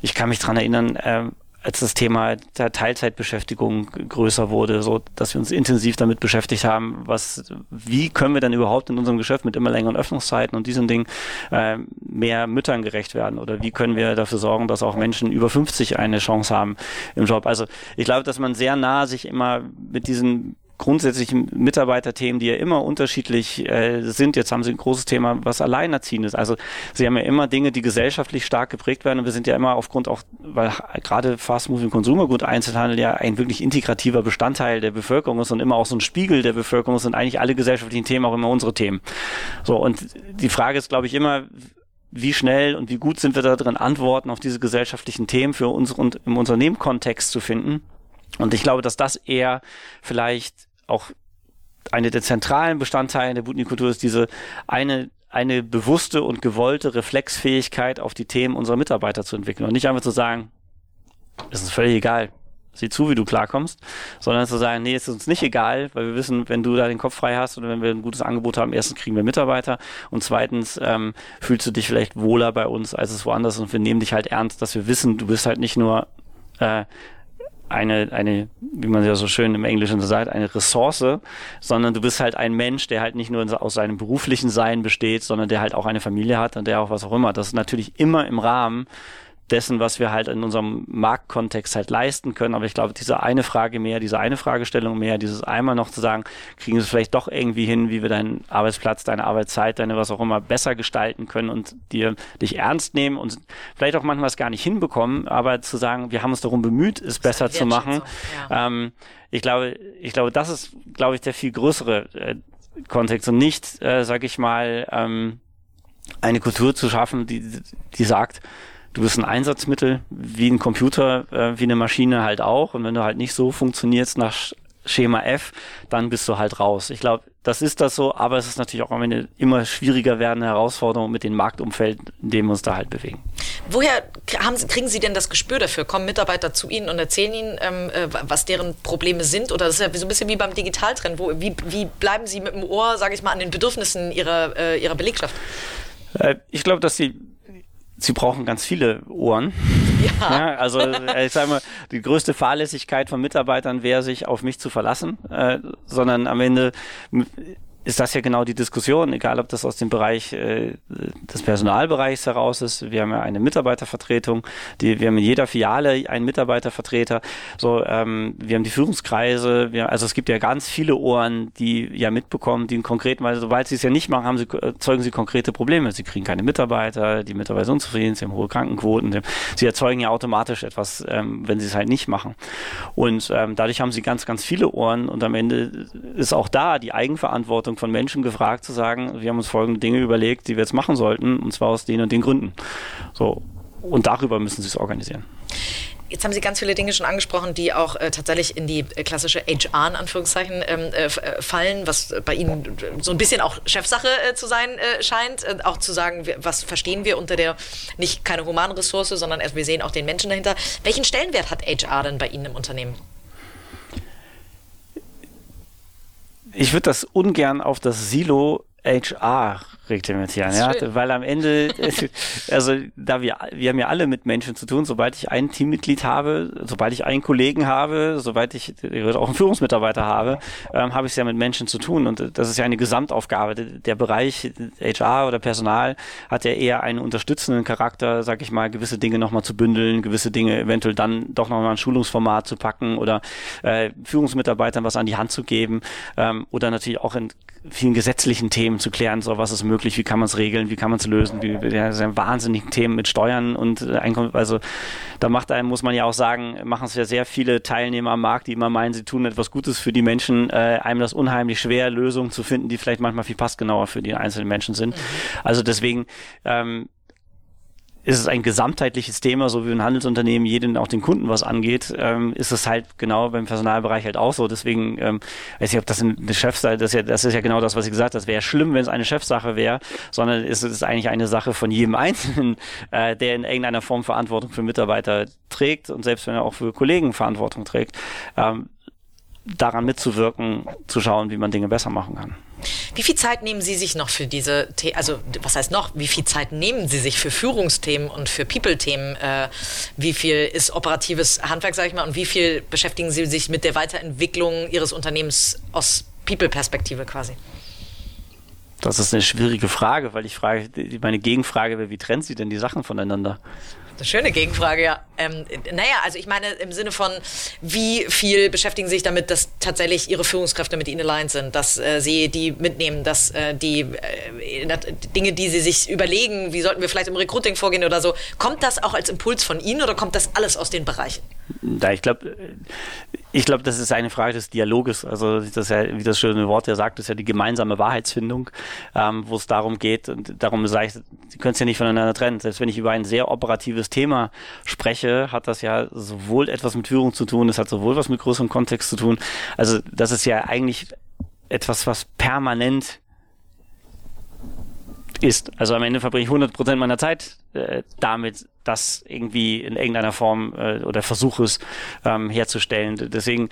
ich kann mich dran erinnern, äh, als das Thema der Teilzeitbeschäftigung größer wurde, so dass wir uns intensiv damit beschäftigt haben, was, wie können wir denn überhaupt in unserem Geschäft mit immer längeren Öffnungszeiten und diesen Dingen äh, mehr Müttern gerecht werden oder wie können wir dafür sorgen, dass auch Menschen über 50 eine Chance haben im Job. Also ich glaube, dass man sehr nah sich immer mit diesen grundsätzlichen Mitarbeiterthemen, die ja immer unterschiedlich äh, sind. Jetzt haben Sie ein großes Thema, was alleinerziehend ist. Also Sie haben ja immer Dinge, die gesellschaftlich stark geprägt werden und wir sind ja immer aufgrund auch, weil gerade Fast Moving Consumer Good Einzelhandel ja ein wirklich integrativer Bestandteil der Bevölkerung ist und immer auch so ein Spiegel der Bevölkerung ist und eigentlich alle gesellschaftlichen Themen auch immer unsere Themen. So und die Frage ist, glaube ich, immer, wie schnell und wie gut sind wir da drin, Antworten auf diese gesellschaftlichen Themen für uns und im Unternehmenkontext zu finden. Und ich glaube, dass das eher vielleicht auch eine der zentralen Bestandteile der Butni-Kultur ist, diese eine eine bewusste und gewollte Reflexfähigkeit auf die Themen unserer Mitarbeiter zu entwickeln. Und nicht einfach zu sagen, es ist völlig egal, sieh zu, wie du klarkommst, sondern zu sagen, nee, es ist uns nicht egal, weil wir wissen, wenn du da den Kopf frei hast oder wenn wir ein gutes Angebot haben, erstens kriegen wir Mitarbeiter und zweitens ähm, fühlst du dich vielleicht wohler bei uns, als es woanders und wir nehmen dich halt ernst, dass wir wissen, du bist halt nicht nur äh, eine, eine, wie man ja so schön im Englischen sagt, eine Ressource, sondern du bist halt ein Mensch, der halt nicht nur aus seinem beruflichen Sein besteht, sondern der halt auch eine Familie hat und der auch was auch immer. Das ist natürlich immer im Rahmen dessen, was wir halt in unserem Marktkontext halt leisten können. Aber ich glaube, diese eine Frage mehr, diese eine Fragestellung mehr, dieses einmal noch zu sagen, kriegen wir es vielleicht doch irgendwie hin, wie wir deinen Arbeitsplatz, deine Arbeitszeit, deine was auch immer besser gestalten können und dir dich ernst nehmen und vielleicht auch manchmal es gar nicht hinbekommen, aber zu sagen, wir haben uns darum bemüht, es besser zu machen. Ja. Ähm, ich glaube, ich glaube, das ist, glaube ich, der viel größere äh, Kontext und nicht, äh, sag ich mal, ähm, eine Kultur zu schaffen, die, die sagt, du bist ein Einsatzmittel, wie ein Computer, äh, wie eine Maschine halt auch. Und wenn du halt nicht so funktionierst nach Schema F, dann bist du halt raus. Ich glaube, das ist das so, aber es ist natürlich auch eine immer schwieriger werdende Herausforderung mit dem Marktumfeld, in dem wir uns da halt bewegen. Woher Sie, kriegen Sie denn das Gespür dafür? Kommen Mitarbeiter zu Ihnen und erzählen Ihnen, ähm, äh, was deren Probleme sind? Oder das ist ja so ein bisschen wie beim Digitaltrend. Wo, wie, wie bleiben Sie mit dem Ohr, sage ich mal, an den Bedürfnissen Ihrer, äh, Ihrer Belegschaft? Äh, ich glaube, dass Sie Sie brauchen ganz viele Ohren. Ja. ja also äh, ich sage mal, die größte Fahrlässigkeit von Mitarbeitern wäre, sich auf mich zu verlassen, äh, sondern am Ende ist das ja genau die Diskussion, egal ob das aus dem Bereich äh, des Personalbereichs heraus ist. Wir haben ja eine Mitarbeitervertretung, die, wir haben in jeder Filiale einen Mitarbeitervertreter. So, ähm, wir haben die Führungskreise, wir, also es gibt ja ganz viele Ohren, die ja mitbekommen, die in konkreten, weil sobald sie es ja nicht machen, haben sie, erzeugen sie konkrete Probleme. Sie kriegen keine Mitarbeiter, die Mitarbeiter sind unzufrieden, sie haben hohe Krankenquoten, sie erzeugen ja automatisch etwas, ähm, wenn sie es halt nicht machen. Und ähm, dadurch haben sie ganz, ganz viele Ohren und am Ende ist auch da die Eigenverantwortung Verantwortung von Menschen gefragt zu sagen, wir haben uns folgende Dinge überlegt, die wir jetzt machen sollten, und zwar aus den und den Gründen. So. Und darüber müssen sie es organisieren. Jetzt haben Sie ganz viele Dinge schon angesprochen, die auch äh, tatsächlich in die äh, klassische HR in Anführungszeichen ähm, äh, äh fallen, was bei Ihnen so ein bisschen auch Chefsache äh, zu sein äh, scheint. auch zu sagen, was verstehen wir unter der nicht keine Humanressource, sondern erst wir sehen auch den Menschen dahinter. Welchen Stellenwert hat HR denn bei Ihnen im Unternehmen? Ich würde das ungern auf das Silo HR reglementieren, ja, weil am Ende, also da wir, wir haben ja alle mit Menschen zu tun, sobald ich ein Teammitglied habe, sobald ich einen Kollegen habe, sobald ich auch einen Führungsmitarbeiter habe, ähm, habe ich es ja mit Menschen zu tun. Und das ist ja eine Gesamtaufgabe. Der Bereich HR oder Personal hat ja eher einen unterstützenden Charakter, sag ich mal, gewisse Dinge nochmal zu bündeln, gewisse Dinge eventuell dann doch nochmal ein Schulungsformat zu packen oder äh, Führungsmitarbeitern was an die Hand zu geben ähm, oder natürlich auch in vielen gesetzlichen Themen zu klären, so was ist möglich, wie kann man es regeln, wie kann man es lösen, wie, ja, sind wahnsinnigen Themen mit Steuern und äh, Einkommen, also da macht einem, muss man ja auch sagen, machen es ja sehr viele Teilnehmer am Markt, die immer meinen, sie tun etwas Gutes für die Menschen, äh, einem das unheimlich schwer, Lösungen zu finden, die vielleicht manchmal viel passgenauer für die einzelnen Menschen sind. Mhm. Also deswegen ähm, ist es ein gesamtheitliches Thema, so wie ein Handelsunternehmen jeden, auch den Kunden was angeht, ähm, ist es halt genau beim Personalbereich halt auch so. Deswegen, ähm, weiß ich, ob das eine Chefsache, das ist ja, das ist ja genau das, was ich gesagt habe. Das wäre schlimm, wenn es eine Chefsache wäre, sondern es ist eigentlich eine Sache von jedem Einzelnen, äh, der in irgendeiner Form Verantwortung für Mitarbeiter trägt und selbst wenn er auch für Kollegen Verantwortung trägt, ähm, daran mitzuwirken, zu schauen, wie man Dinge besser machen kann. Wie viel Zeit nehmen Sie sich noch für diese, The also was heißt noch, wie viel Zeit nehmen Sie sich für Führungsthemen und für People-Themen? Äh, wie viel ist operatives Handwerk, sage ich mal, und wie viel beschäftigen Sie sich mit der Weiterentwicklung Ihres Unternehmens aus People-Perspektive quasi? Das ist eine schwierige Frage, weil ich frage, meine Gegenfrage wäre, wie trennt sie denn die Sachen voneinander? Eine schöne Gegenfrage, ja. Ähm, naja, also ich meine im Sinne von, wie viel beschäftigen Sie sich damit, dass tatsächlich Ihre Führungskräfte mit Ihnen aligned sind, dass äh, Sie die mitnehmen, dass äh, die äh, Dinge, die Sie sich überlegen, wie sollten wir vielleicht im Recruiting vorgehen oder so, kommt das auch als Impuls von Ihnen oder kommt das alles aus den Bereichen? Da ich glaube, ich glaube, das ist eine Frage des Dialoges. Also das ja, wie das schöne Wort ja sagt, ist ja die gemeinsame Wahrheitsfindung, ähm, wo es darum geht und darum sage ich, Sie können es ja nicht voneinander trennen. Selbst wenn ich über ein sehr operatives Thema spreche, hat das ja sowohl etwas mit Führung zu tun, es hat sowohl was mit größerem Kontext zu tun. Also das ist ja eigentlich etwas, was permanent ist. Also am Ende verbringe ich 100 Prozent meiner Zeit äh, damit, das irgendwie in irgendeiner Form äh, oder versuche es ähm, herzustellen. Deswegen,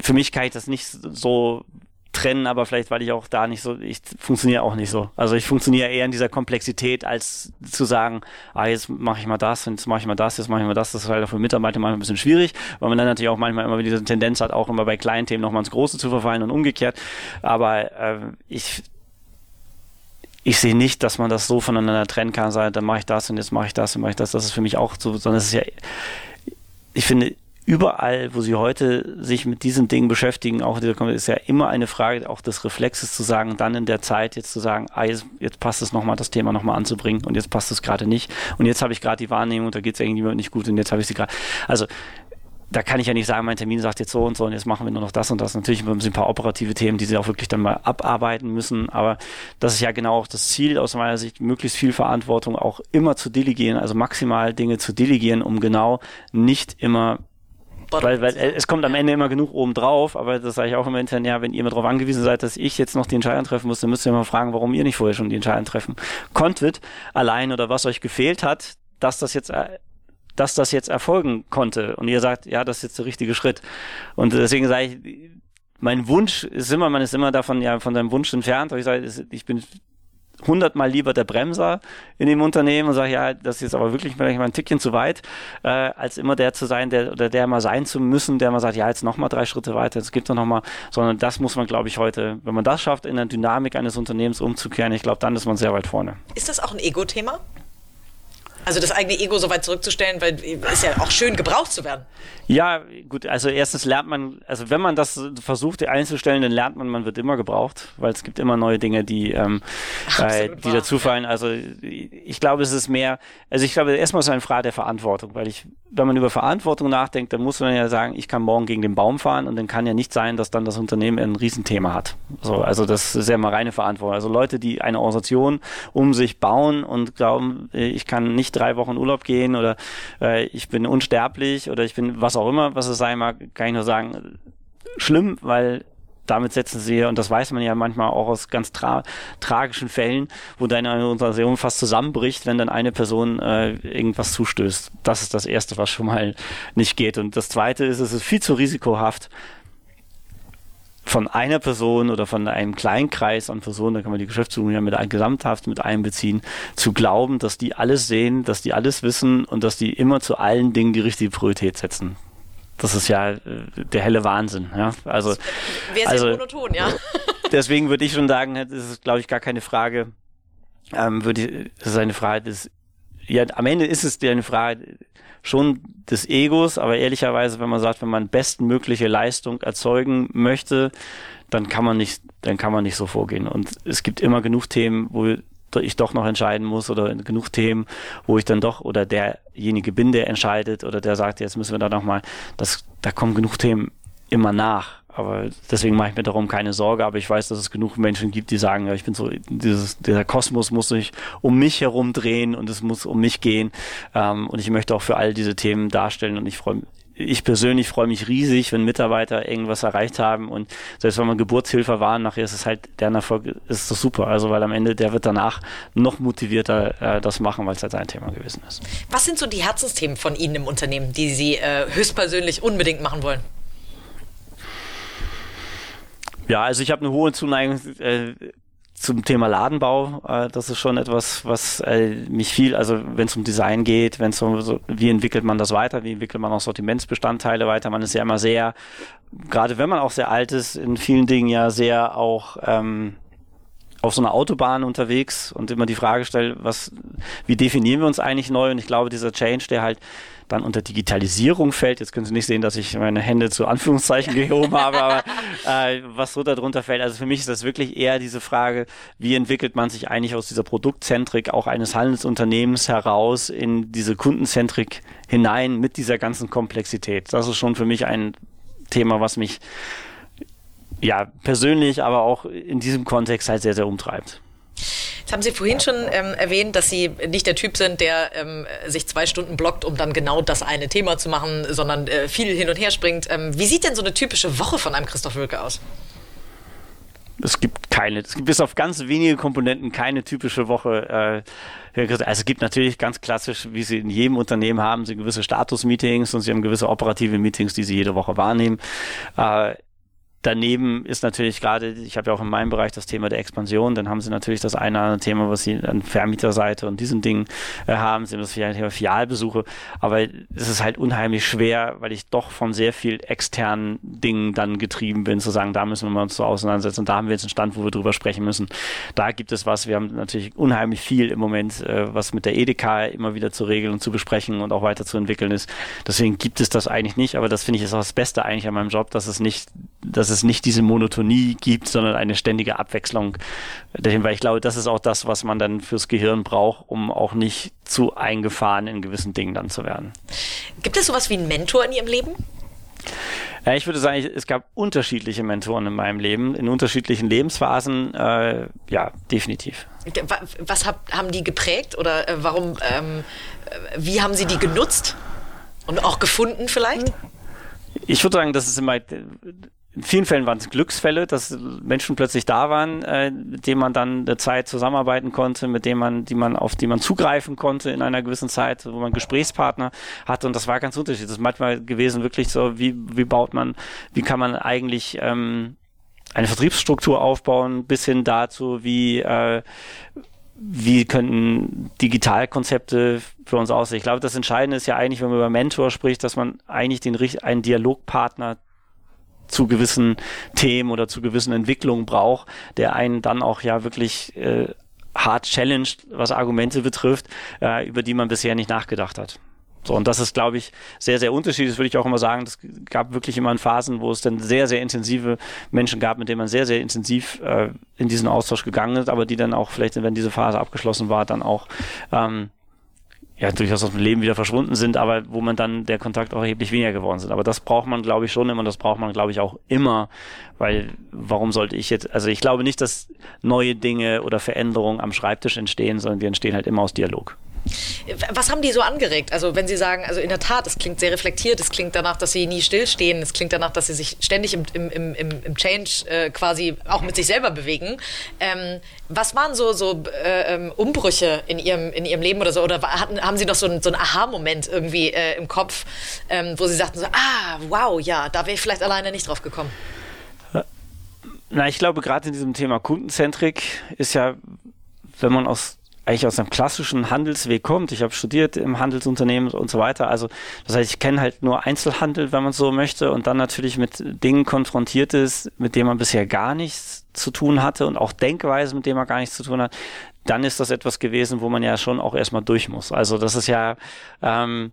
für mich kann ich das nicht so trennen, aber vielleicht, weil ich auch da nicht so, ich funktioniere auch nicht so. Also ich funktioniere eher in dieser Komplexität, als zu sagen, ah, jetzt mache ich mal das, jetzt mache ich mal das, jetzt mache ich mal das. Das ist halt auch für Mitarbeiter manchmal ein bisschen schwierig, weil man dann natürlich auch manchmal immer diese Tendenz hat, auch immer bei kleinen Themen nochmal ins Große zu verfallen und umgekehrt. Aber äh, ich ich sehe nicht, dass man das so voneinander trennen kann, sagen, dann mache ich das und jetzt mache ich das und mache ich das. Das ist für mich auch so, sondern es ist ja, ich finde, überall, wo sie heute sich mit diesen Dingen beschäftigen, auch dieser ist ja immer eine Frage auch des Reflexes zu sagen, dann in der Zeit jetzt zu sagen, ah, jetzt, jetzt passt es nochmal, das Thema nochmal anzubringen und jetzt passt es gerade nicht und jetzt habe ich gerade die Wahrnehmung, da geht es irgendwie nicht gut und jetzt habe ich sie gerade. Also da kann ich ja nicht sagen, mein Termin sagt jetzt so und so und jetzt machen wir nur noch das und das. Natürlich haben sie ein paar operative Themen, die sie auch wirklich dann mal abarbeiten müssen, aber das ist ja genau auch das Ziel aus meiner Sicht, möglichst viel Verantwortung auch immer zu delegieren, also maximal Dinge zu delegieren, um genau nicht immer weil, weil es kommt am Ende immer genug oben drauf, aber das sage ich auch immer intern, ja, wenn ihr immer darauf angewiesen seid, dass ich jetzt noch die Entscheidung treffen muss, dann müsst ihr mal fragen, warum ihr nicht vorher schon die Entscheidung treffen konntet, allein oder was euch gefehlt hat, dass das jetzt äh, dass das jetzt erfolgen konnte. Und ihr sagt, ja, das ist jetzt der richtige Schritt. Und deswegen sage ich, mein Wunsch ist immer, man ist immer davon, ja, von seinem Wunsch entfernt. Aber ich sage, ich bin hundertmal lieber der Bremser in dem Unternehmen und sage, ja, das ist jetzt aber wirklich vielleicht mal ein Tickchen zu weit, äh, als immer der zu sein, der oder der mal sein zu müssen, der mal sagt, ja, jetzt nochmal drei Schritte weiter, jetzt gibt es noch mal, sondern das muss man, glaube ich, heute, wenn man das schafft, in der Dynamik eines Unternehmens umzukehren, ich glaube, dann ist man sehr weit vorne. Ist das auch ein Ego-Thema? Also das eigene Ego so weit zurückzustellen, weil es ja auch schön gebraucht zu werden. Ja, gut, also erstens lernt man, also wenn man das versucht einzustellen, dann lernt man, man wird immer gebraucht, weil es gibt immer neue Dinge, die, ähm, äh, die wahr, dazufallen. Also ich glaube, es ist mehr, also ich glaube, erstmal ist es eine Frage der Verantwortung, weil ich, wenn man über Verantwortung nachdenkt, dann muss man ja sagen, ich kann morgen gegen den Baum fahren und dann kann ja nicht sein, dass dann das Unternehmen ein Riesenthema hat. So, also das ist ja mal reine Verantwortung. Also Leute, die eine Organisation um sich bauen und glauben, ich kann nicht drei Wochen Urlaub gehen oder äh, ich bin unsterblich oder ich bin was auch immer, was es sein mag, kann ich nur sagen, schlimm, weil damit setzen sie, und das weiß man ja manchmal auch aus ganz tra tragischen Fällen, wo deine Organisation fast zusammenbricht, wenn dann eine Person äh, irgendwas zustößt. Das ist das Erste, was schon mal nicht geht. Und das Zweite ist, es ist viel zu risikohaft, von einer Person oder von einem kleinen Kreis an Personen, da kann man die Geschäftsführung ja mit gesamthaft mit einbeziehen, zu glauben, dass die alles sehen, dass die alles wissen und dass die immer zu allen Dingen die richtige Priorität setzen. Das ist ja äh, der helle Wahnsinn. Ja? Also, Wäre also, monoton, ja. deswegen würde ich schon sagen, das ist, glaube ich, gar keine Frage. Ähm, würde, das ist eine Frage des, ja, am Ende ist es eine Frage schon des Egos, aber ehrlicherweise, wenn man sagt, wenn man bestmögliche Leistung erzeugen möchte, dann kann man nicht, dann kann man nicht so vorgehen. Und es gibt immer genug Themen, wo ich doch noch entscheiden muss oder genug Themen, wo ich dann doch oder derjenige bin, der entscheidet oder der sagt, jetzt müssen wir da nochmal, das, da kommen genug Themen immer nach. Aber deswegen mache ich mir darum keine Sorge. Aber ich weiß, dass es genug Menschen gibt, die sagen, ja, ich bin so, dieses, dieser Kosmos muss sich um mich herum drehen und es muss um mich gehen. Ähm, und ich möchte auch für all diese Themen darstellen und ich freue mich ich persönlich freue mich riesig, wenn Mitarbeiter irgendwas erreicht haben und selbst wenn man Geburtshilfe war, nachher ist es halt, deren Erfolg ist das super. Also weil am Ende der wird danach noch motivierter äh, das machen, weil es halt sein Thema gewesen ist. Was sind so die Herzensthemen von Ihnen im Unternehmen, die Sie äh, höchstpersönlich unbedingt machen wollen? Ja, also ich habe eine hohe Zuneigung äh, zum Thema Ladenbau. Äh, das ist schon etwas, was äh, mich viel, also wenn es um Design geht, wenn es um, so, wie entwickelt man das weiter, wie entwickelt man auch Sortimentsbestandteile weiter. Man ist ja immer sehr, gerade wenn man auch sehr alt ist, in vielen Dingen ja sehr auch ähm, auf so einer Autobahn unterwegs und immer die Frage stellt, was, wie definieren wir uns eigentlich neu? Und ich glaube, dieser Change, der halt dann unter Digitalisierung fällt. Jetzt können Sie nicht sehen, dass ich meine Hände zu Anführungszeichen gehoben habe, aber äh, was so darunter fällt. Also für mich ist das wirklich eher diese Frage, wie entwickelt man sich eigentlich aus dieser Produktzentrik auch eines Handelsunternehmens heraus in diese Kundenzentrik hinein mit dieser ganzen Komplexität. Das ist schon für mich ein Thema, was mich ja persönlich, aber auch in diesem Kontext halt sehr, sehr umtreibt. Jetzt haben Sie vorhin schon ähm, erwähnt, dass Sie nicht der Typ sind, der ähm, sich zwei Stunden blockt, um dann genau das eine Thema zu machen, sondern äh, viel hin und her springt. Ähm, wie sieht denn so eine typische Woche von einem Christoph Wölke aus? Es gibt keine, es gibt bis auf ganz wenige Komponenten keine typische Woche. Äh, also es gibt natürlich ganz klassisch, wie Sie in jedem Unternehmen haben, Sie gewisse Status-Meetings und Sie haben gewisse operative Meetings, die Sie jede Woche wahrnehmen. Äh, Daneben ist natürlich gerade, ich habe ja auch in meinem Bereich das Thema der Expansion, dann haben sie natürlich das eine oder andere Thema, was sie an Vermieterseite und diesen Dingen äh, haben, sie haben das Thema Filialbesuche, aber es ist halt unheimlich schwer, weil ich doch von sehr viel externen Dingen dann getrieben bin, zu sagen, da müssen wir uns so auseinandersetzen. Da haben wir jetzt einen Stand, wo wir drüber sprechen müssen. Da gibt es was, wir haben natürlich unheimlich viel im Moment, äh, was mit der EDK immer wieder zu regeln und zu besprechen und auch weiterzuentwickeln ist. Deswegen gibt es das eigentlich nicht, aber das finde ich ist auch das Beste eigentlich an meinem Job, dass es nicht, dass es nicht diese Monotonie gibt, sondern eine ständige Abwechslung. Weil ich glaube, das ist auch das, was man dann fürs Gehirn braucht, um auch nicht zu eingefahren in gewissen Dingen dann zu werden. Gibt es sowas wie einen Mentor in Ihrem Leben? Ja, ich würde sagen, es gab unterschiedliche Mentoren in meinem Leben, in unterschiedlichen Lebensphasen. Äh, ja, definitiv. Was hab, haben die geprägt oder äh, warum, ähm, äh, wie haben Sie die genutzt und auch gefunden vielleicht? ich würde sagen, das ist immer in vielen Fällen waren es Glücksfälle, dass Menschen plötzlich da waren, äh, mit denen man dann eine Zeit zusammenarbeiten konnte, mit denen man, die man, auf die man zugreifen konnte in einer gewissen Zeit, wo man Gesprächspartner hatte. Und das war ganz unterschiedlich. Das ist manchmal gewesen wirklich so, wie, wie baut man, wie kann man eigentlich ähm, eine Vertriebsstruktur aufbauen, bis hin dazu, wie äh, wie könnten Digitalkonzepte für uns aussehen? Ich glaube, das Entscheidende ist ja eigentlich, wenn man über Mentor spricht, dass man eigentlich den einen Dialogpartner zu gewissen Themen oder zu gewissen Entwicklungen braucht, der einen dann auch ja wirklich äh, hart challenged, was Argumente betrifft, äh, über die man bisher nicht nachgedacht hat. So, und das ist, glaube ich, sehr, sehr unterschiedlich. Das würde ich auch immer sagen. Es gab wirklich immer Phasen, wo es dann sehr, sehr intensive Menschen gab, mit denen man sehr, sehr intensiv äh, in diesen Austausch gegangen ist, aber die dann auch vielleicht, wenn diese Phase abgeschlossen war, dann auch ähm, ja durchaus aus dem Leben wieder verschwunden sind, aber wo man dann der Kontakt auch erheblich weniger geworden sind. Aber das braucht man, glaube ich, schon immer, das braucht man, glaube ich, auch immer, weil warum sollte ich jetzt, also ich glaube nicht, dass neue Dinge oder Veränderungen am Schreibtisch entstehen, sondern die entstehen halt immer aus Dialog. Was haben die so angeregt? Also wenn Sie sagen, also in der Tat, es klingt sehr reflektiert, es klingt danach, dass Sie nie stillstehen, es klingt danach, dass Sie sich ständig im, im, im, im Change äh, quasi auch mit sich selber bewegen. Ähm, was waren so, so äh, ähm, Umbrüche in Ihrem, in Ihrem Leben oder so? Oder hatten, haben Sie noch so, ein, so einen Aha-Moment irgendwie äh, im Kopf, ähm, wo Sie sagten so, ah, wow, ja, da wäre ich vielleicht alleine nicht drauf gekommen? Na, ich glaube, gerade in diesem Thema Kundenzentrik ist ja, wenn man aus eigentlich aus einem klassischen Handelsweg kommt. Ich habe studiert im Handelsunternehmen und so weiter. Also das heißt, ich kenne halt nur Einzelhandel, wenn man so möchte, und dann natürlich mit Dingen konfrontiert ist, mit denen man bisher gar nichts zu tun hatte und auch Denkweise, mit denen man gar nichts zu tun hat. Dann ist das etwas gewesen, wo man ja schon auch erstmal durch muss. Also das ist ja ähm,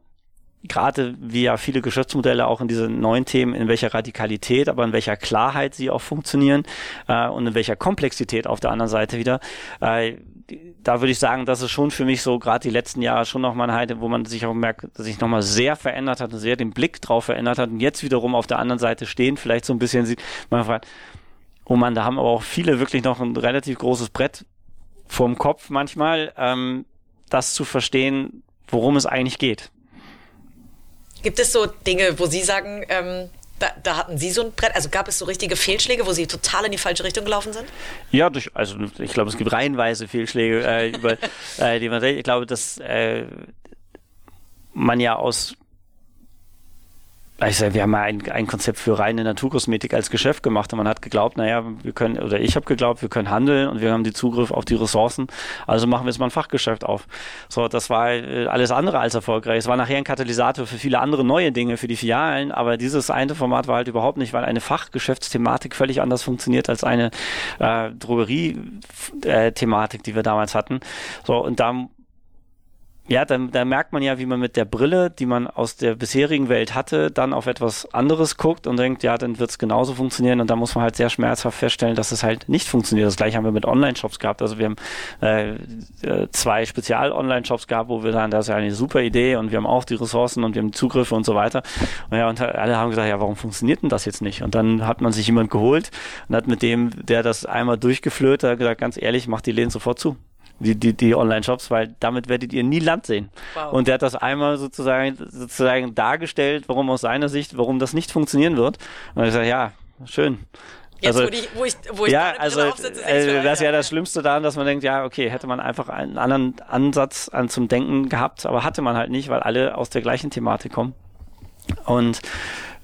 gerade wie ja viele Geschäftsmodelle auch in diese neuen Themen, in welcher Radikalität, aber in welcher Klarheit sie auch funktionieren äh, und in welcher Komplexität auf der anderen Seite wieder. Äh, da würde ich sagen, das ist schon für mich so gerade die letzten Jahre schon nochmal eine Zeit, wo man sich auch merkt, dass sich nochmal sehr verändert hat und sehr den Blick drauf verändert hat und jetzt wiederum auf der anderen Seite stehen, vielleicht so ein bisschen sieht, man fragt, oh man, da haben aber auch viele wirklich noch ein relativ großes Brett vorm Kopf manchmal, ähm, das zu verstehen, worum es eigentlich geht. Gibt es so Dinge, wo Sie sagen, ähm, da, da, hatten Sie so ein Brett, also gab es so richtige Fehlschläge, wo Sie total in die falsche Richtung gelaufen sind? Ja, durch, also ich glaube, es gibt reihenweise Fehlschläge, äh, über, äh, die man, ich glaube, dass äh, man ja aus also wir haben ja ein, ein Konzept für reine Naturkosmetik als Geschäft gemacht und man hat geglaubt, naja, wir können, oder ich habe geglaubt, wir können handeln und wir haben die Zugriff auf die Ressourcen, also machen wir jetzt mal ein Fachgeschäft auf. So, das war äh, alles andere als erfolgreich. Es war nachher ein Katalysator für viele andere neue Dinge, für die Filialen, aber dieses eine Format war halt überhaupt nicht, weil eine Fachgeschäftsthematik völlig anders funktioniert als eine äh, Drogerie-Thematik, die wir damals hatten. So, und da ja, dann, dann merkt man ja, wie man mit der Brille, die man aus der bisherigen Welt hatte, dann auf etwas anderes guckt und denkt, ja, dann wird es genauso funktionieren. Und da muss man halt sehr schmerzhaft feststellen, dass es halt nicht funktioniert. Das gleiche haben wir mit Online-Shops gehabt. Also wir haben äh, äh zwei Spezial-Online-Shops gehabt, wo wir dann, das ist ja eine super Idee und wir haben auch die Ressourcen und wir haben Zugriffe und so weiter. Und ja, und alle haben gesagt, ja, warum funktioniert denn das jetzt nicht? Und dann hat man sich jemand geholt und hat mit dem, der das einmal durchgeflöht, hat gesagt, ganz ehrlich, macht die Läden sofort zu die, die, die Online-Shops, weil damit werdet ihr nie Land sehen. Wow. Und der hat das einmal sozusagen, sozusagen dargestellt, warum aus seiner Sicht, warum das nicht funktionieren wird. Und ich sage, ja, schön. Jetzt, also, wo, die, wo ich, wo ich ja, also, aufsitze, äh, das ist ja das Schlimmste daran, dass man denkt, ja, okay, hätte man einfach einen anderen Ansatz an zum Denken gehabt, aber hatte man halt nicht, weil alle aus der gleichen Thematik kommen. Und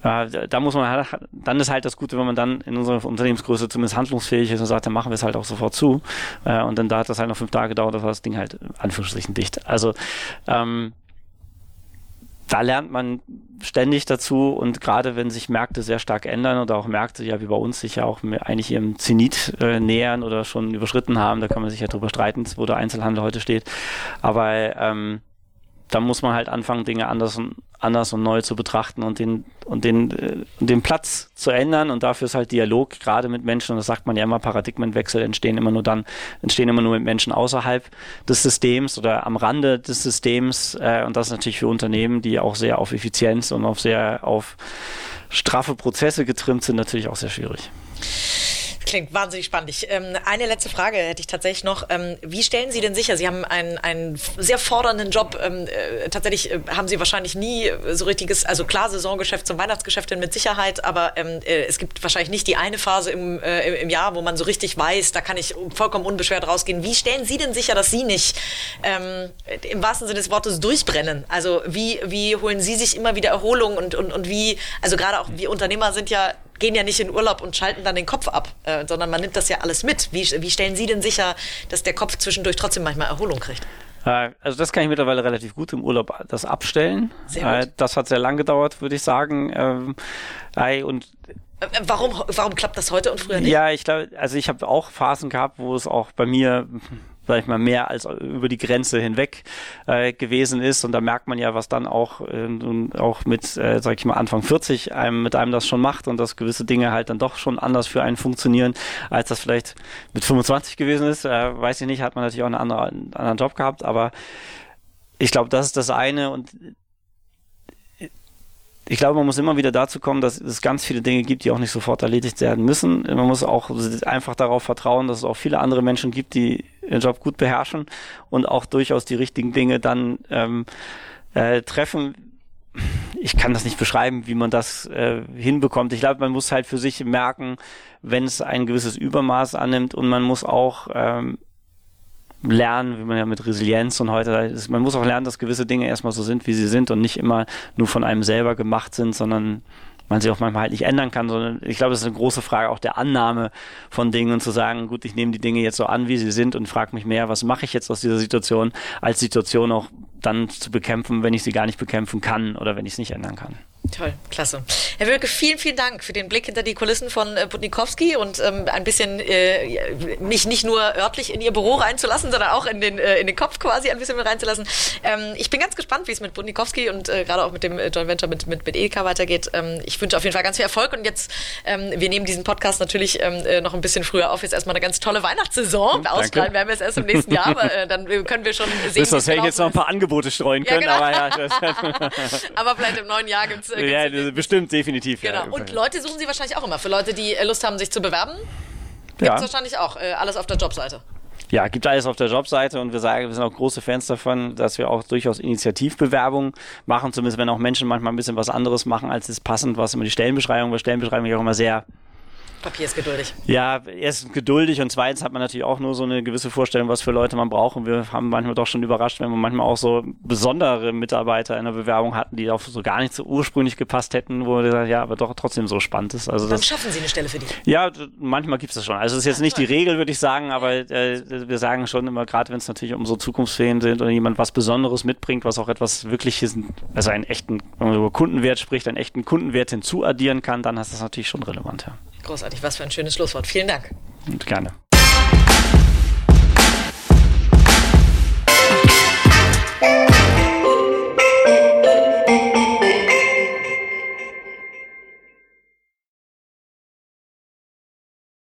da muss man halt, dann ist halt das Gute, wenn man dann in unserer Unternehmensgröße zumindest handlungsfähig ist und sagt, dann machen wir es halt auch sofort zu. Äh, und dann da hat das halt noch fünf Tage gedauert, das war das Ding halt Anführungsstrichen dicht. Also ähm, da lernt man ständig dazu und gerade wenn sich Märkte sehr stark ändern oder auch Märkte, ja wie bei uns, sich ja auch eigentlich ihrem Zenit äh, nähern oder schon überschritten haben, da kann man sich ja drüber streiten, wo der Einzelhandel heute steht. Aber ähm, da muss man halt anfangen, Dinge anders und anders und neu zu betrachten und den und den äh, den Platz zu ändern und dafür ist halt Dialog gerade mit Menschen und das sagt man ja immer Paradigmenwechsel entstehen immer nur dann entstehen immer nur mit Menschen außerhalb des Systems oder am Rande des Systems äh, und das ist natürlich für Unternehmen, die auch sehr auf Effizienz und auf sehr auf straffe Prozesse getrimmt sind, natürlich auch sehr schwierig. Klingt wahnsinnig spannend. Ich, ähm, eine letzte Frage hätte ich tatsächlich noch. Ähm, wie stellen Sie denn sicher, Sie haben einen, einen sehr fordernden Job. Ähm, äh, tatsächlich äh, haben Sie wahrscheinlich nie so richtiges, also klar Saisongeschäft zum Weihnachtsgeschäft mit Sicherheit, aber ähm, äh, es gibt wahrscheinlich nicht die eine Phase im, äh, im Jahr, wo man so richtig weiß, da kann ich vollkommen unbeschwert rausgehen. Wie stellen Sie denn sicher, dass Sie nicht ähm, im wahrsten Sinne des Wortes durchbrennen? Also wie, wie holen Sie sich immer wieder Erholung und, und, und wie, also gerade auch wir Unternehmer sind ja gehen ja nicht in Urlaub und schalten dann den Kopf ab, äh, sondern man nimmt das ja alles mit. Wie, wie stellen Sie denn sicher, dass der Kopf zwischendurch trotzdem manchmal Erholung kriegt? Äh, also das kann ich mittlerweile relativ gut im Urlaub das abstellen. Sehr gut. Äh, das hat sehr lang gedauert, würde ich sagen. Ähm, und äh, Warum, warum klappt das heute und früher nicht? Ja, ich glaube, also ich habe auch Phasen gehabt, wo es auch bei mir sag ich mal, mehr als über die Grenze hinweg äh, gewesen ist. Und da merkt man ja, was dann auch, äh, auch mit, äh, sag ich mal, Anfang 40 einem, mit einem das schon macht und dass gewisse Dinge halt dann doch schon anders für einen funktionieren, als das vielleicht mit 25 gewesen ist. Äh, weiß ich nicht, hat man natürlich auch eine andere, einen anderen Job gehabt, aber ich glaube, das ist das eine und ich glaube, man muss immer wieder dazu kommen, dass es ganz viele Dinge gibt, die auch nicht sofort erledigt werden müssen. Man muss auch einfach darauf vertrauen, dass es auch viele andere Menschen gibt, die ihren Job gut beherrschen und auch durchaus die richtigen Dinge dann ähm, äh, treffen. Ich kann das nicht beschreiben, wie man das äh, hinbekommt. Ich glaube, man muss halt für sich merken, wenn es ein gewisses Übermaß annimmt und man muss auch ähm, lernen, wie man ja mit Resilienz und heute ist, man muss auch lernen, dass gewisse Dinge erstmal so sind, wie sie sind und nicht immer nur von einem selber gemacht sind, sondern man sie auch manchmal halt nicht ändern kann, sondern ich glaube, es ist eine große Frage auch der Annahme von Dingen und zu sagen, gut, ich nehme die Dinge jetzt so an, wie sie sind und frage mich mehr, was mache ich jetzt aus dieser Situation, als Situation auch dann zu bekämpfen, wenn ich sie gar nicht bekämpfen kann oder wenn ich es nicht ändern kann. Toll, klasse. Herr Wilke, vielen, vielen Dank für den Blick hinter die Kulissen von äh, Budnikowski und ähm, ein bisschen äh, mich nicht nur örtlich in Ihr Büro reinzulassen, sondern auch in den, äh, in den Kopf quasi ein bisschen mit reinzulassen. Ähm, ich bin ganz gespannt, wie es mit Budnikowski und äh, gerade auch mit dem äh, Joint Venture mit, mit, mit Edeka weitergeht. Ähm, ich wünsche auf jeden Fall ganz viel Erfolg und jetzt, ähm, wir nehmen diesen Podcast natürlich ähm, äh, noch ein bisschen früher auf. Jetzt erstmal eine ganz tolle Weihnachtssaison. Danke. Ausstrahlen werden wir es erst im nächsten Jahr, aber äh, dann können wir schon sehen. Wisst, das hätte ich jetzt noch ein paar Angebote streuen können, ja, genau. aber ja. aber vielleicht im neuen Jahr gibt es ja, bestimmt, definitiv. Genau. Ja. Und Leute suchen Sie wahrscheinlich auch immer. Für Leute, die äh, Lust haben, sich zu bewerben, gibt es ja. wahrscheinlich auch äh, alles auf der Jobseite. Ja, gibt alles auf der Jobseite und wir sagen, wir sind auch große Fans davon, dass wir auch durchaus Initiativbewerbungen machen, zumindest wenn auch Menschen manchmal ein bisschen was anderes machen, als es passend, was immer die Stellenbeschreibung, weil Stellenbeschreibung ja auch immer sehr Papier ist geduldig. Ja, erstens geduldig und zweitens hat man natürlich auch nur so eine gewisse Vorstellung, was für Leute man braucht. Und wir haben manchmal doch schon überrascht, wenn wir manchmal auch so besondere Mitarbeiter in der Bewerbung hatten, die auch so gar nicht so ursprünglich gepasst hätten, wo wir gesagt ja, aber doch trotzdem so spannend ist. Also Dann das, schaffen Sie eine Stelle für die. Ja, manchmal gibt es das schon. Also es ist jetzt nicht die Regel, würde ich sagen, aber äh, wir sagen schon immer, gerade wenn es natürlich um so Zukunftsfähigkeiten sind oder jemand was Besonderes mitbringt, was auch etwas wirkliches, also einen echten, wenn man über Kundenwert spricht, einen echten Kundenwert hinzuaddieren kann, dann ist das natürlich schon relevant, ja. Großartig, was für ein schönes Schlusswort. Vielen Dank. Und gerne.